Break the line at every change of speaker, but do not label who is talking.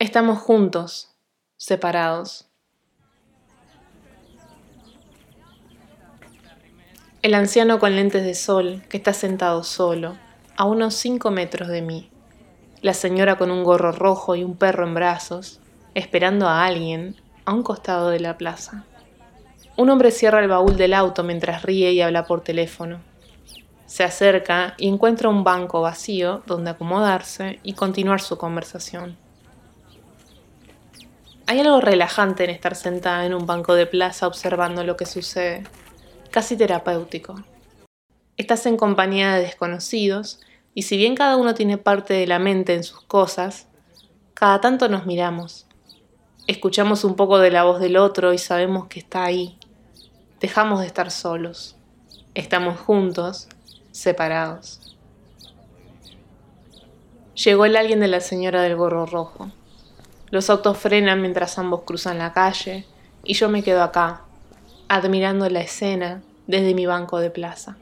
Estamos juntos, separados. El anciano con lentes de sol, que está sentado solo, a unos cinco metros de mí. La señora con un gorro rojo y un perro en brazos, esperando a alguien a un costado de la plaza. Un hombre cierra el baúl del auto mientras ríe y habla por teléfono. Se acerca y encuentra un banco vacío donde acomodarse y continuar su conversación. Hay algo relajante en estar sentada en un banco de plaza observando lo que sucede, casi terapéutico. Estás en compañía de desconocidos y si bien cada uno tiene parte de la mente en sus cosas, cada tanto nos miramos. Escuchamos un poco de la voz del otro y sabemos que está ahí. Dejamos de estar solos. Estamos juntos separados. Llegó el alguien de la señora del gorro rojo. Los autos frenan mientras ambos cruzan la calle y yo me quedo acá, admirando la escena desde mi banco de plaza.